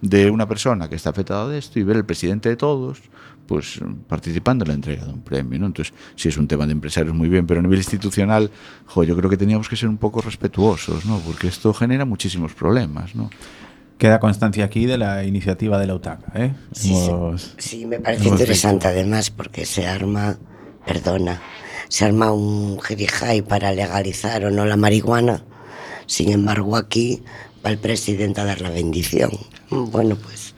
de una persona que está afectada de esto y ver el presidente de todos pues participando en la entrega de un premio. Entonces, si es un tema de empresarios muy bien, pero a nivel institucional, jo, yo creo que teníamos que ser un poco respetuosos, ¿no? Porque esto genera muchísimos problemas, ¿no? Queda constancia aquí de la iniciativa de la UTACA, ¿eh? Sí, sí. Hemos- Sí, me parece interesante además porque se arma, perdona, se arma un jirijay para legalizar o no la marihuana. Sin embargo, aquí va el presidente a dar la bendición. Bueno, pues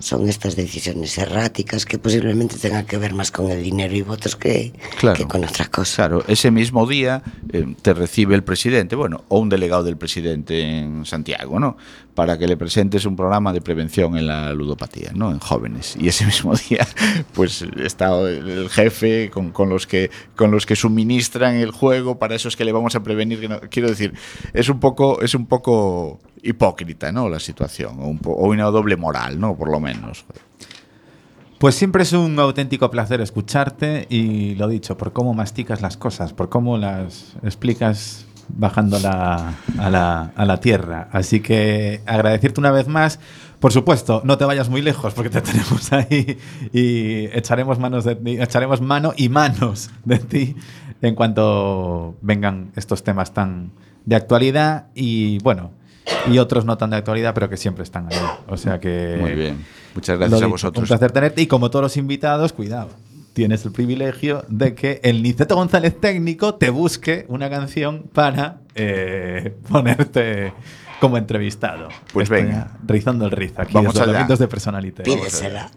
son estas decisiones erráticas que posiblemente tengan que ver más con el dinero y votos que, Claro. que con otras cosas. Claro, ese mismo día eh, te recibe el presidente, bueno, o un delegado del presidente en Santiago, ¿no? Para que le presentes un programa de prevención en la ludopatía, ¿no? En jóvenes. Y ese mismo *laughs* día, pues está el jefe con, con los que con los que suministran el juego para esos que le vamos a prevenir. quiero decir, es un poco es un poco hipócrita, ¿no? La situación o, un o una doble moral, ¿no? Por lo menos. Pues siempre es un auténtico placer escucharte y lo dicho, por cómo masticas las cosas, por cómo las explicas bajando la- a, la, a la tierra. Así que agradecerte una vez más. Por supuesto, no te vayas muy lejos porque te tenemos *laughs* ahí y echaremos, manos de ti- echaremos mano y manos de ti en cuanto vengan estos temas tan de actualidad y bueno, y otros no tan de actualidad, pero que siempre están ahí. O sea que Muy bien. Muchas gracias a vosotros. Un placer tenerte y como todos los invitados, cuidado. Tienes el privilegio de que el Niceto González técnico te busque una canción para eh, ponerte como entrevistado. Pues Estoy venga. Rizando el riz aquí. Vamos allá. de personalidad. Pídesela.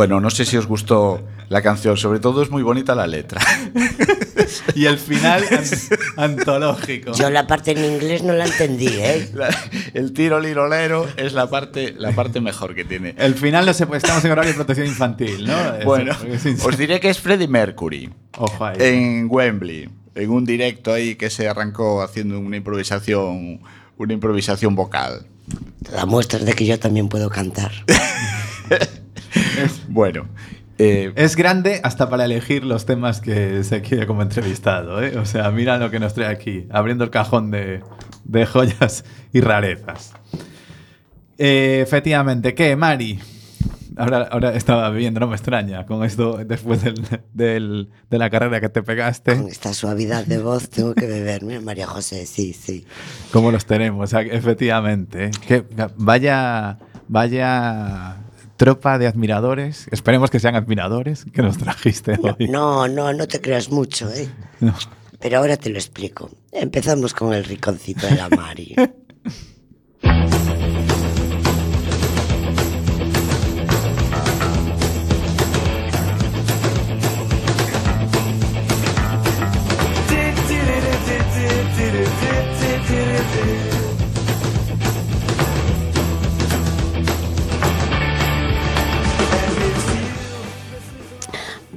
Bueno, no sé si os gustó la canción, sobre todo es muy bonita la letra. *laughs* Y el final an- antológico. Yo la parte en inglés no la entendí, ¿eh? *laughs* La- el tiro lirolero es la parte, la parte mejor que tiene. El final no se puede, estamos en horario de protección infantil, ¿no? *laughs* Bueno, es os diré que es Freddie Mercury Ojo ahí. en Wembley, en un directo ahí que se arrancó haciendo una improvisación, una improvisación vocal. Toda muestra de que yo también puedo cantar. *laughs* Bueno, eh, Es grande hasta para elegir los temas que se quiere como entrevistado, ¿eh? O sea, mira lo que nos trae aquí, abriendo el cajón de, de joyas y rarezas. Eh, efectivamente, ¿qué, Mari? Ahora, ahora estaba viendo, no me extraña, con esto después del, del- de la carrera que te Con pegaste, esta suavidad de voz tengo que beber. Mira, María José, sí, sí. ¿cómo los tenemos? Sea, efectivamente, ¿eh? Que vaya, vaya tropa de admiradores, esperemos que sean admiradores, que nos trajiste hoy. No, no, no te creas mucho, ¿eh? No. Pero ahora te lo explico. Empezamos con el riconcito de la Mari. *laughs*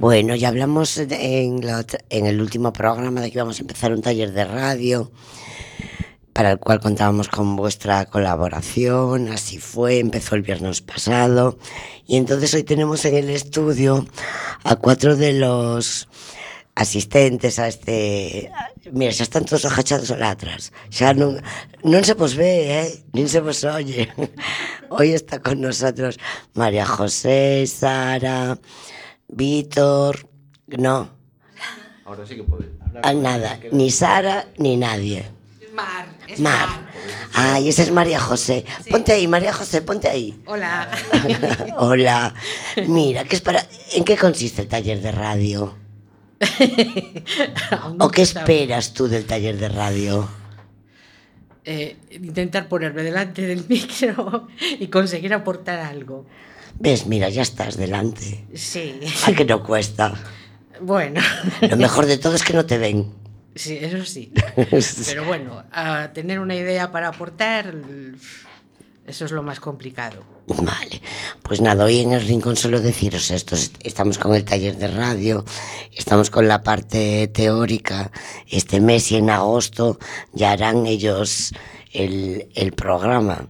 Bueno, ya hablamos en, el último programa de que íbamos a empezar un taller de radio para el cual contábamos con vuestra colaboración. Así fue, empezó el viernes pasado. Y entonces hoy tenemos en el estudio a cuatro de los asistentes a este... Mira, xa están todos agachados atrás. Xa non, non se vos ve, eh? se vos oye. *laughs* Hoy está con nosotros María José, Sara, Víctor... No, ahora sí que podéis. a nada, ni Sara ni nadie. Mar. es Mar. Ay, esa es María José. Ponte ahí, María José, ponte ahí. Hola. *laughs* Hola. Mira, ¿qué es para... ¿en qué consiste el taller de radio? *laughs* ¿O qué esperas tú del taller de radio? eh, intentar ponerme delante del *laughs* micro y conseguir aportar algo. ¿Ves? Mira, ya estás delante. Sí. ¿A que no cuesta? Bueno. Lo mejor de todo es que no te ven. Sí, eso sí. *laughs* Pero bueno, a tener una idea para aportar, eso es lo más complicado. Vale, pues nada, hoy en el rincón solo deciros esto, estamos con el taller de radio, estamos con la parte teórica, este mes y en agosto ya harán ellos el, el programa,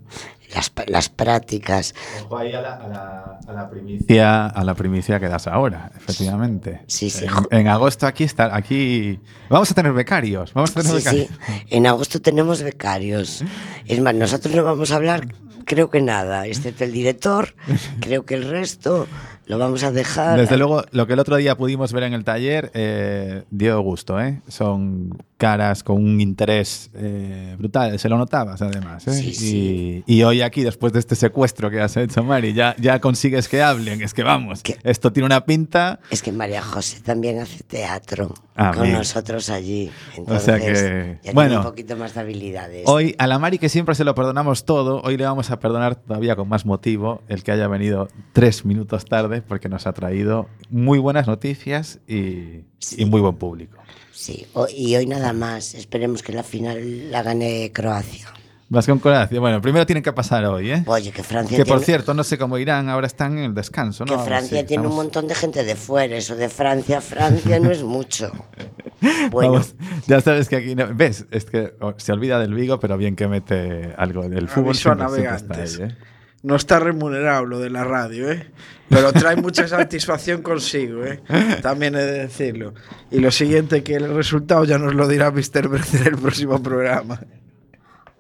las, las prácticas. Ojo ahí a la, a la- a la primicia, a la primicia que das ahora, efectivamente. Sí, sí. En, en agosto aquí está, aquí vamos a tener becarios, vamos a tener Sí, sí, becarios. en agosto tenemos becarios. Es más, nosotros no vamos a hablar, creo que nada, excepto el director, creo que el resto lo vamos a dejar. Desde luego, lo que el otro día pudimos ver en el taller eh, dio gusto, ¿eh? Son caras con un interés eh, brutal, se lo notabas además. ¿eh? Sí, y, sí. y hoy aquí, después de este secuestro que has hecho, Mari, ya, ya consigues que hablen. Es que vamos, ¿Qué? esto tiene una pinta. Es que María José también hace teatro Ah, con bien. nosotros allí. O Entonces, sea que- ya bueno. tiene un poquito más de habilidades. Hoy, a la Mari que siempre se lo perdonamos todo, hoy le vamos a perdonar todavía con más motivo el que haya venido tres minutos tarde, porque nos ha traído muy buenas noticias y, Sí. y muy buen público. Sí, y hoy nada más. Esperemos que la final la gane Croacia. Vas con Croacia. Bueno, primero tienen que pasar hoy, ¿eh? Oye, que Francia Que por tiene, cierto, no sé cómo irán, ahora están en el descanso, que ¿no? Francia Sí, tiene un montón de gente de fuera. Eso de Francia, Francia no es mucho. *laughs* Bueno, vamos, ya sabes que aquí no- ves, es que oh, se olvida del Vigo, pero bien que mete algo del fútbol. Aviso a siempre- siempre está ahí, ¿eh? No está remunerado lo de la radio, ¿eh? Pero trae mucha *laughs* satisfacción consigo, ¿eh? También he de decirlo. Y lo siguiente, que el resultado ya nos lo dirá Mr. Berth en el próximo programa.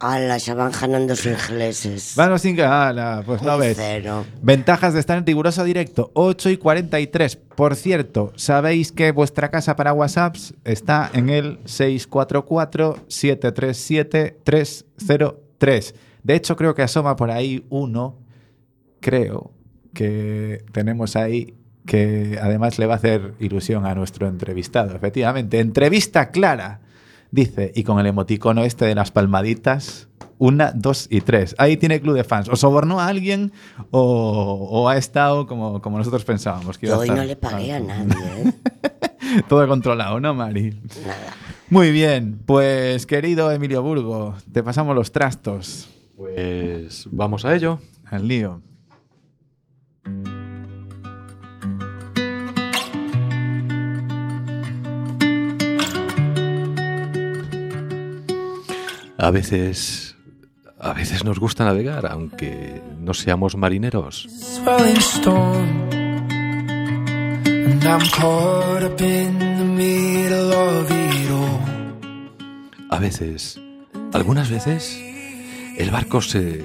ala, ya van ganando sus ingleses. Vamos sin ala, pues no Un ves. cero. Ventajas de estar en riguroso directo, 8 y 43. Por cierto, sabéis que vuestra casa para WhatsApps está en el 644-737-303. De hecho, creo que asoma por ahí uno, creo, que tenemos ahí, que además le va a hacer ilusión a nuestro entrevistado. Efectivamente, entrevista clara, dice, y con el emoticono este de las palmaditas. Una, dos y tres. Ahí tiene club de fans. O sobornó a alguien o, o ha estado como, como nosotros pensábamos. Que Yo hoy no le pagué a nadie, ¿eh? *laughs* Todo controlado, ¿no, Mari? Nada. Muy bien, pues querido Emilio Burgo, te pasamos los trastos Pues vamos a ello. al lío. A veces, a veces nos gusta navegar, aunque no seamos marineros. A veces, algunas veces, el barco se,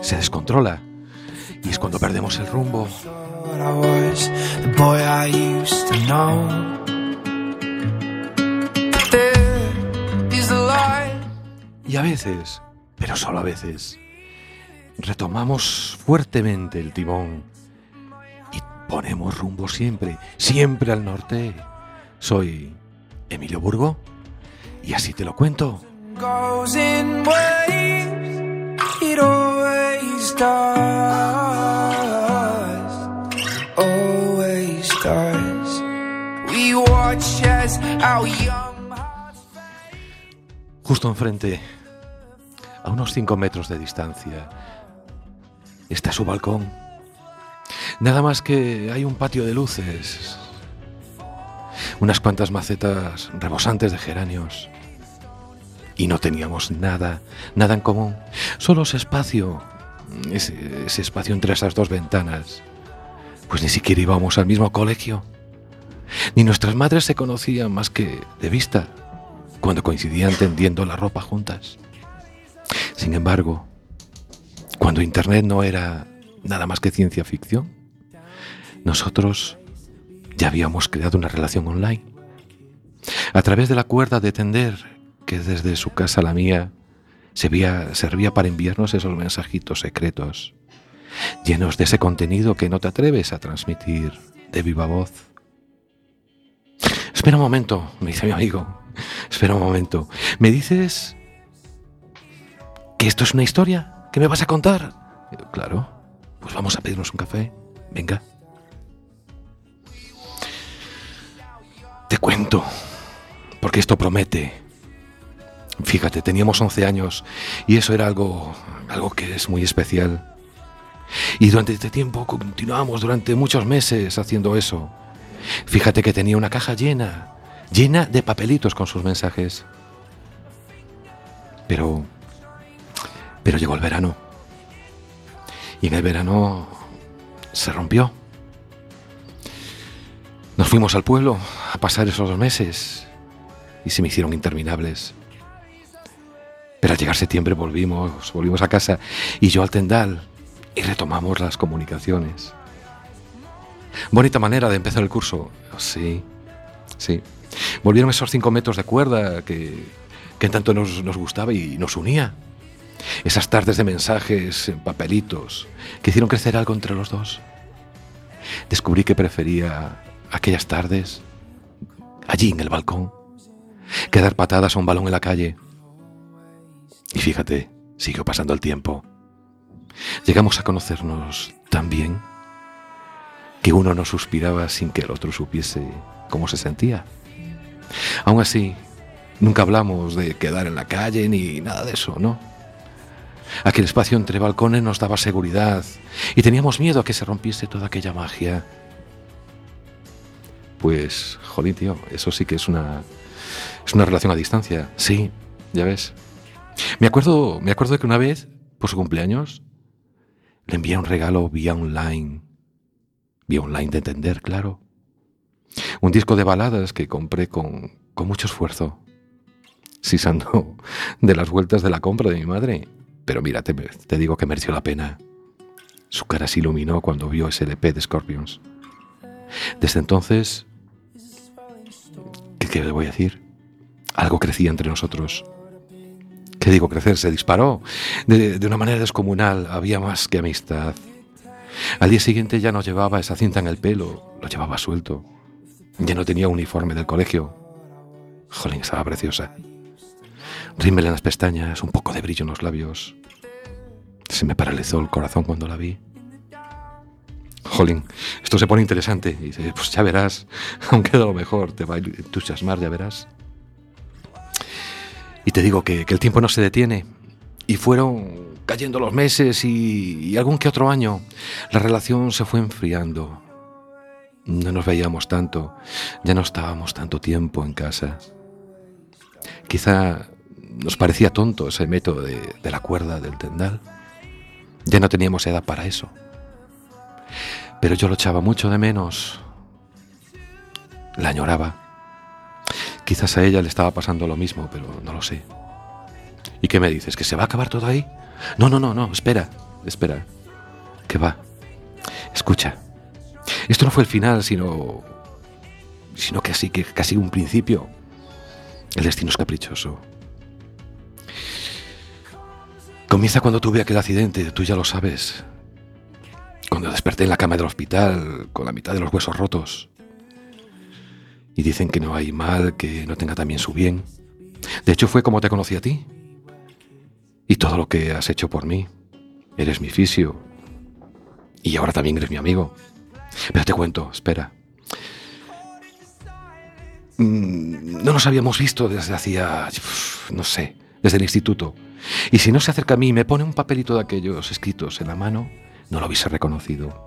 se descontrola y es cuando perdemos el rumbo. Y a veces, pero solo a veces, retomamos fuertemente el timón y ponemos rumbo siempre, siempre al norte. Soy Emilio Burgo y así te lo cuento. Justo enfrente, a unos 5 metros de distancia, está su balcón. Nada más que hay un patio de luces, unas cuantas macetas rebosantes de geranios. Y no teníamos nada, nada en común, solo ese espacio, ese, espacio entre esas dos ventanas. Pues ni siquiera íbamos al mismo colegio, ni nuestras madres se conocían más que de vista cuando coincidían tendiendo la ropa juntas. Sin embargo, cuando Internet no era nada más que ciencia ficción, nosotros ya habíamos creado una relación online. A través de la cuerda de tender desde su casa a la mía servía, servía para enviarnos esos mensajitos secretos, llenos de ese contenido que no te atreves a transmitir de viva voz. Espera un momento, me dice mi amigo. Espera un momento. ¿Me dices ¿Que esto es una historia? ¿Que me vas a contar? Claro, pues vamos a pedirnos un café. Venga. Te cuento, porque esto promete. Fíjate, teníamos 11 años y eso era algo, algo que es muy especial. Y durante este tiempo continuamos durante muchos meses haciendo eso. Fíjate que tenía una caja llena, llena de papelitos con sus mensajes. Pero, pero llegó el verano. Y en el verano se rompió. Nos fuimos al pueblo a pasar esos dos meses y se me hicieron interminables. Pero al llegar septiembre volvimos, volvimos a casa y yo al tendal y retomamos las comunicaciones. Bonita manera de empezar el curso. Sí, sí. Volvieron esos cinco metros de cuerda que, que tanto nos, nos gustaba y nos unía. Esas tardes de mensajes en papelitos que hicieron crecer algo entre los dos. Descubrí que prefería aquellas tardes, allí en el balcón, que dar patadas a un balón en la calle. Y fíjate, siguió pasando el tiempo. Llegamos a conocernos tan bien que uno no suspiraba sin que el otro supiese cómo se sentía. Aún así, nunca hablamos de quedar en la calle ni nada de eso, ¿no? Aquel espacio entre balcones nos daba seguridad y teníamos miedo a que se rompiese toda aquella magia. Pues, jolín, tío, eso sí que es una, es una relación a distancia. Sí, ya ves. Me acuerdo, me acuerdo que una vez, por su cumpleaños, le envié un regalo vía online. Vía online de entender, claro. Un disco de baladas que compré con, con mucho esfuerzo. Sisando de las vueltas de la compra de mi madre. Pero mira, te, digo que mereció la pena. Su cara se iluminó cuando vio ese LP de Scorpions. Desde entonces, ¿qué, qué le voy a decir? Algo crecía entre nosotros. ¿Qué digo crecer? Se disparó de, una manera descomunal. Había más que amistad. Al día siguiente ya no llevaba esa cinta en el pelo, lo llevaba suelto. Ya no tenía uniforme del colegio. Jolín, estaba preciosa. Rímel en las pestañas, un poco de brillo en los labios. Se me paralizó el corazón cuando la vi. Jolín, esto se pone interesante. Y dice, pues ya verás, *laughs* aunque de lo mejor, te va a entusiasmar, ya verás. Y te digo que, el tiempo no se detiene. Y fueron cayendo los meses y, y algún que otro año. La relación se fue enfriando. No nos veíamos tanto, ya no estábamos tanto tiempo en casa. Quizá nos parecía tonto ese método de, de la cuerda del tendal. Ya no teníamos edad para eso. Pero yo lo echaba mucho de menos. La añoraba. Quizás a ella le estaba pasando lo mismo, pero no lo sé. ¿Y qué me dices? ¿Que se va a acabar todo ahí? No, no, no, no, espera, espera. ¿Qué va? Escucha. Esto no fue el final, sino. sino que así, que casi un principio. El destino es caprichoso. Comienza cuando tuve aquel accidente, tú ya lo sabes. Cuando desperté en la cama del hospital, con la mitad de los huesos rotos. Y dicen que no hay mal que no tenga también su bien. De hecho, fue como te conocí a ti. Y todo lo que has hecho por mí. Eres mi fisio. Y ahora también eres mi amigo. Pero te cuento, espera. Mm, No nos habíamos visto desde hacía, no sé, desde el instituto. Y si no se acerca a mí y me pone un papelito de aquellos escritos en la mano, no lo hubiese reconocido.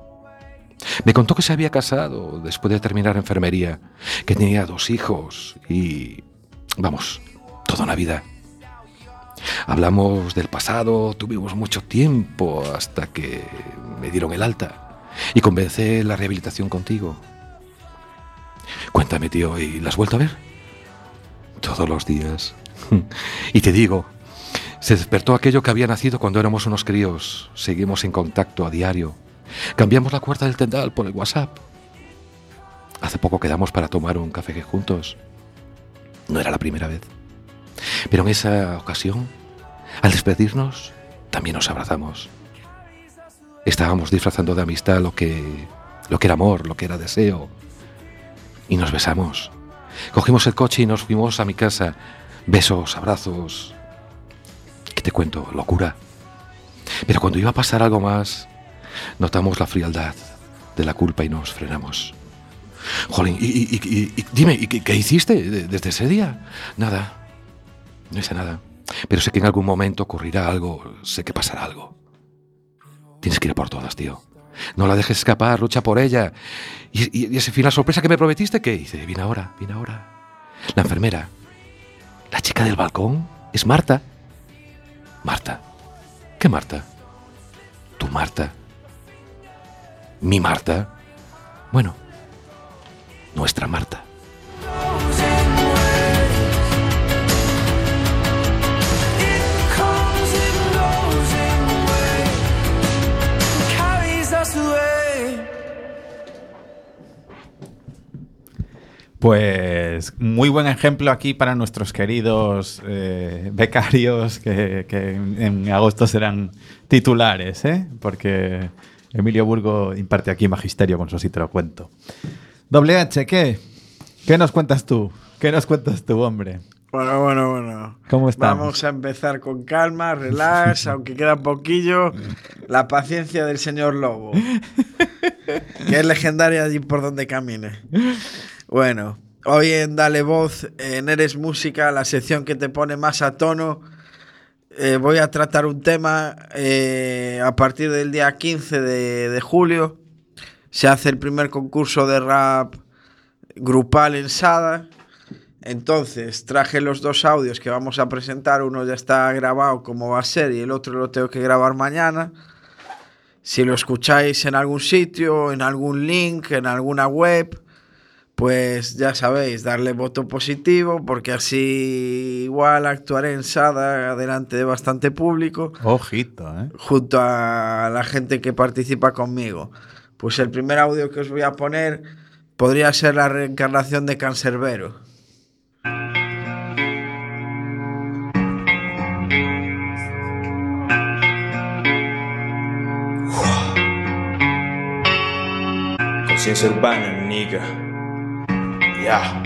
Me contó que se había casado después de terminar enfermería, que tenía dos hijos y, vamos, toda una vida. Hablamos del pasado, tuvimos mucho tiempo hasta que me dieron el alta y comencé la rehabilitación contigo. Cuéntame, tío, ¿y la has vuelto a ver? Todos los días. *laughs* Y te digo, se despertó aquello que había nacido cuando éramos unos críos. Seguimos en contacto a diario. Cambiamos la cuerda del tendal por el WhatsApp. Hace poco quedamos para tomar un café juntos. No era la primera vez. Pero en esa ocasión, al despedirnos, también nos abrazamos. Estábamos disfrazando de amistad lo que, lo que era amor, lo que era deseo. Y nos besamos. Cogimos el coche y nos fuimos a mi casa. Besos, abrazos. ¿Qué te cuento, locura. Pero cuando iba a pasar algo más, notamos la frialdad de la culpa y nos frenamos. Jolín, y, dime, ¿y qué, hiciste de- desde ese día? Nada, no hice nada. Pero sé que en algún momento ocurrirá algo, sé que pasará algo. Tienes que ir por todas, tío. No la dejes escapar, lucha por ella. Y ese final sorpresa que me prometiste, ¿qué hice? Viene ahora, viene ahora. La enfermera, la chica del balcón, es Marta. Marta. ¿Qué Marta? ¿Tu Marta? ¿Mi Marta? Bueno, nuestra Marta. Pues muy buen ejemplo aquí para nuestros queridos eh, becarios que, que en agosto serán titulares, ¿eh? porque Emilio Burgo imparte aquí magisterio con su sí te lo cuento. Doble H, ¿qué? ¿Qué nos cuentas tú? ¿Qué nos cuentas tú, hombre? Bueno, bueno, bueno. ¿Cómo estamos? Vamos a empezar con calma, relax, *laughs* aunque queda poquillo. La paciencia del señor Lobo. que es legendaria allí por donde camine. Bueno, hoy en Dale Voz, en Eres Música, la sección que te pone más a tono, eh, voy a tratar un tema eh, a partir del día 15 de, de julio. Se hace el primer concurso de rap grupal en Sada. Entonces traje los dos audios que vamos a presentar. Uno ya está grabado como va a ser y el otro lo tengo que grabar mañana. Si lo escucháis en algún sitio, en algún link, en alguna web, pues ya sabéis, darle voto positivo porque así igual actuaré en Sada delante de bastante público Ojito, ¿eh? junto a la gente que participa conmigo. Pues el primer audio que os voy a poner podría ser la reencarnación de Cancerbero. Conciencia urbana, nigga. Ya.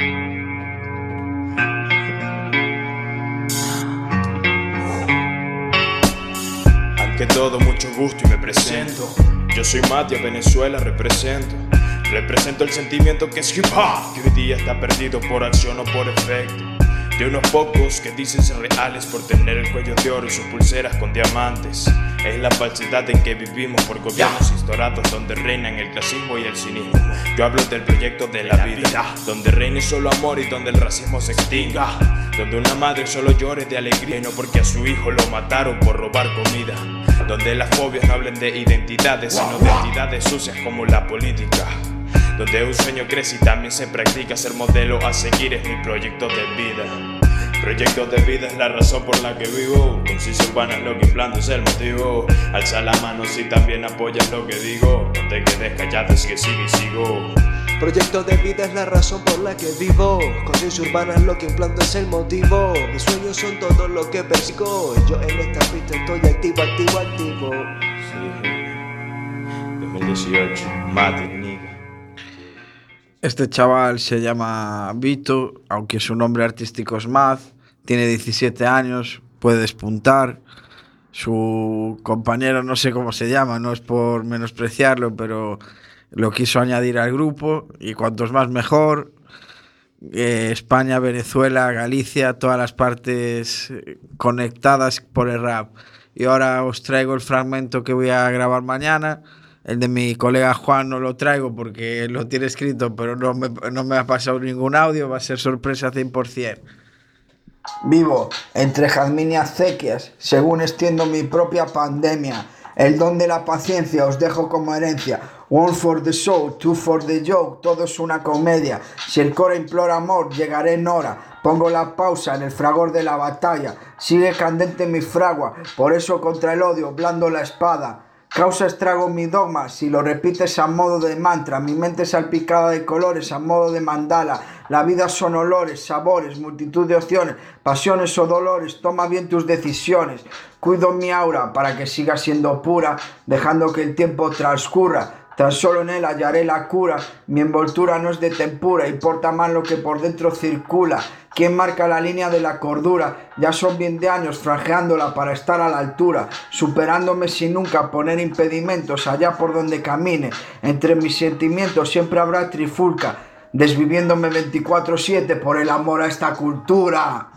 Ante todo, mucho gusto y me presento. Yo soy Matia, Venezuela represento. Represento el sentimiento que es hip hop, que hoy día está perdido por acción o por efecto. De unos pocos que dicen ser reales por tener el cuello de oro y sus pulseras con diamantes. Es la falsedad en que vivimos por gobiernos instaurados donde reinan el clasismo y el cinismo. Yo hablo del proyecto de la vida, donde reine solo amor y donde el racismo se extinga. Donde una madre solo llore de alegría y no porque a su hijo lo mataron por robar comida. Donde las fobias no hablen de identidades, sino de entidades sucias como la política. Donde un sueño crece y también se practica ser modelo a seguir es mi proyecto de vida. Proyecto de vida es la razón por la que vivo. Conciencia urbana es lo que implanto, es el motivo. Alza la mano si también apoyas lo que digo. No te quedes callado, es que sigue y sigo. Proyecto de vida es la razón por la que vivo. Conciencia urbana es lo que implanto, es el motivo. Mis sueños son todo lo que persigo. Y yo en esta pista estoy activo, activo, activo. Sí. 2018, Mati. Este chaval se llama Vito, aunque su nombre artístico es Maz, tiene 17 años, puede despuntar. Su compañero no sé cómo se llama, no es por menospreciarlo, pero lo quiso añadir al grupo y cuantos más mejor. Eh, España, Venezuela, Galicia, todas las partes eh, conectadas por el rap. Y ahora os traigo el fragmento que voy a grabar mañana. El de mi colega Juan no lo traigo porque lo tiene escrito, pero no me, no me ha pasado ningún audio, va a ser sorpresa 100%. Vivo entre jazmín y acequias, según extiendo mi propia pandemia. El don de la paciencia os dejo como herencia. One for the show, two for the joke, todo es una comedia. Si el coro implora amor, llegaré en hora. Pongo la pausa en el fragor de la batalla. Sigue candente mi fragua, por eso contra el odio blando la espada. Causa estrago mi dogma, si lo repites a modo de mantra, mi mente salpicada de colores a modo de mandala. La vida son olores, sabores, multitud de opciones, pasiones o dolores, toma bien tus decisiones. Cuido mi aura para que siga siendo pura, dejando que el tiempo transcurra. Tan solo en él hallaré la cura. Mi envoltura no es de tempura y porta más lo que por dentro circula. ¿Quién marca la línea de la cordura? Ya son 20 años franjeándola para estar a la altura, superándome sin nunca poner impedimentos allá por donde camine. Entre mis sentimientos siempre habrá trifulca, desviviéndome 24-7 por el amor a esta cultura.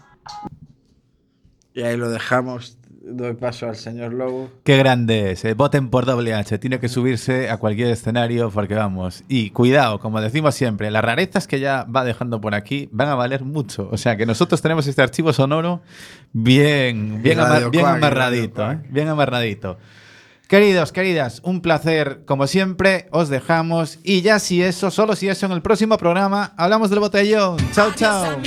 Y ahí lo dejamos. Doy paso al señor Lobo. Qué grande es. eh. Voten por WH. Tiene que subirse a cualquier escenario porque vamos. Y cuidado, como decimos siempre, las rarezas que ya va dejando por aquí van a valer mucho. O sea que nosotros tenemos este archivo sonoro bien, bien, ama- amarradito. ¿eh? Bien amarradito. Queridos, queridas, un placer como siempre. Os dejamos. Y ya si eso, solo si eso en el próximo programa, hablamos del botellón. Chao, chao.